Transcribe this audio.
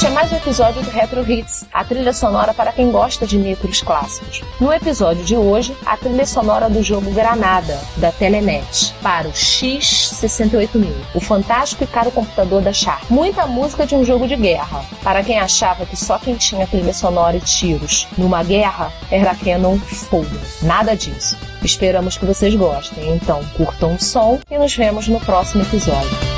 Este é mais um episódio do Retro Hits, a trilha sonora para quem gosta de micros clássicos. No episódio de hoje, a trilha sonora do jogo Granada, da Telenet, para o X68000, o fantástico e caro computador da Sharp. Muita música de um jogo de guerra, para quem achava que só quem tinha trilha sonora e tiros numa guerra era Canon Foda. Nada disso. Esperamos que vocês gostem, então curtam o som e nos vemos no próximo episódio.